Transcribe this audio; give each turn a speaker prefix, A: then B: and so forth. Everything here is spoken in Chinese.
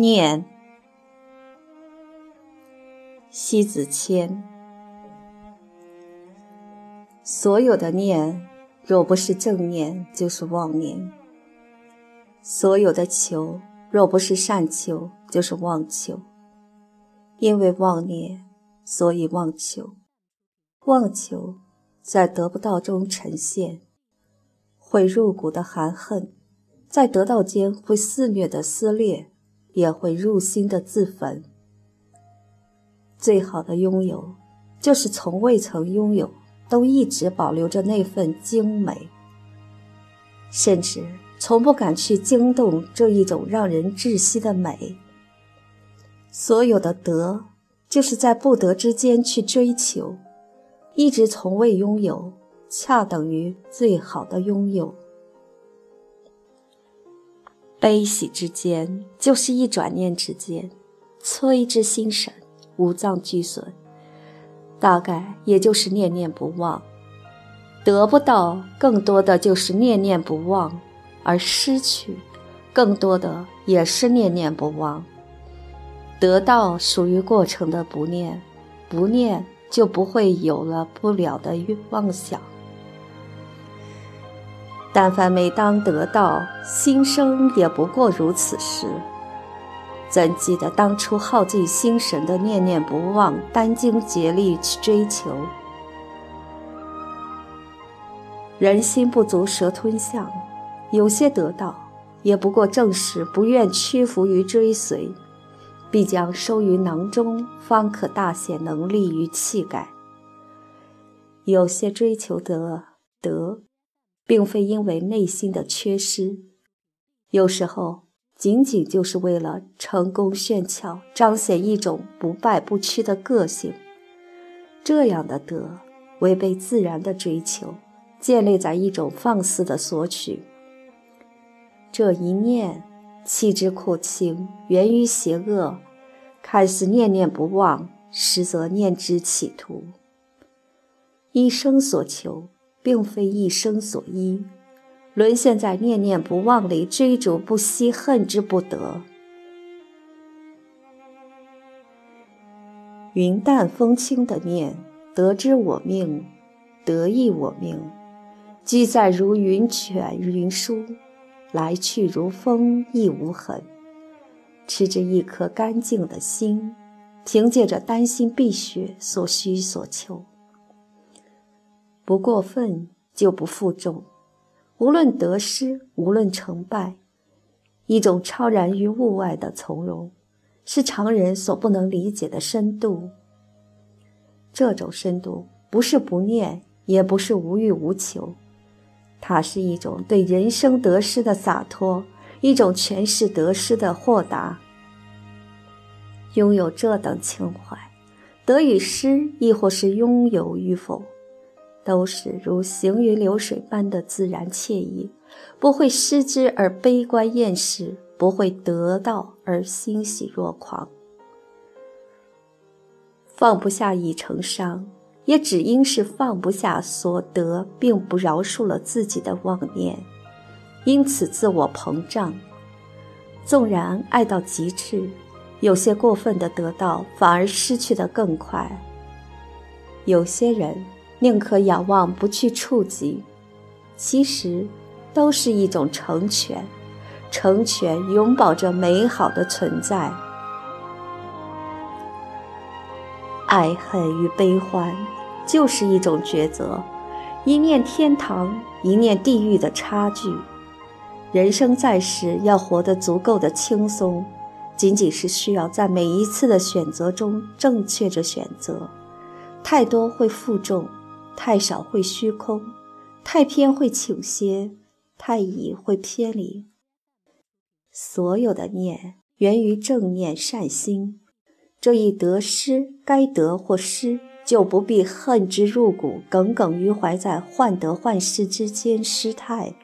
A: 念，西子谦。所有的念，若不是正念，就是妄念；所有的求，若不是善求，就是妄求。因为妄念，所以妄求；妄求在得不到中呈现，会入骨的含恨，在得到间会肆虐的撕裂。也会入心的自焚。最好的拥有，就是从未曾拥有，都一直保留着那份精美，甚至从不敢去惊动这一种让人窒息的美。所有的得，就是在不得之间去追求，一直从未拥有，恰等于最好的拥有。悲喜之间，就是一转念之间，摧之心神，五脏俱损，大概也就是念念不忘。得不到，更多的就是念念不忘；而失去，更多的也是念念不忘。得到属于过程的不念，不念就不会有了不了的妄想。但凡每当得到，心生也不过如此时，怎记得当初耗尽心神的念念不忘，殚精竭力去追求？人心不足蛇吞象，有些得到，也不过正是不愿屈服于追随，必将收于囊中，方可大显能力与气概。有些追求得得。并非因为内心的缺失，有时候仅仅就是为了成功炫俏，彰显一种不败不屈的个性。这样的德违背自然的追求，建立在一种放肆的索取。这一念弃之酷轻，源于邪恶，看似念念不忘，实则念之企图，一生所求。并非一生所依，沦陷在念念不忘里，追逐不息，恨之不得。云淡风轻的念，得之我命，得意我命，居在如云卷云舒，来去如风，亦无痕。持着一颗干净的心，凭借着丹心碧血所需所求。不过分就不负重，无论得失，无论成败，一种超然于物外的从容，是常人所不能理解的深度。这种深度不是不念，也不是无欲无求，它是一种对人生得失的洒脱，一种诠释得失的豁达。拥有这等情怀，得与失，亦或是拥有与否。都是如行云流水般的自然惬意，不会失之而悲观厌世，不会得到而欣喜若狂。放不下已成伤，也只因是放不下所得，并不饶恕了自己的妄念，因此自我膨胀。纵然爱到极致，有些过分的得到，反而失去的更快。有些人。宁可仰望，不去触及，其实都是一种成全。成全永保着美好的存在。爱恨与悲欢，就是一种抉择，一念天堂，一念地狱的差距。人生在世，要活得足够的轻松，仅仅是需要在每一次的选择中正确着选择，太多会负重。太少会虚空，太偏会倾斜，太倚会偏离。所有的念源于正念善心，这一得失，该得或失，就不必恨之入骨，耿耿于怀在患得患失之间失态。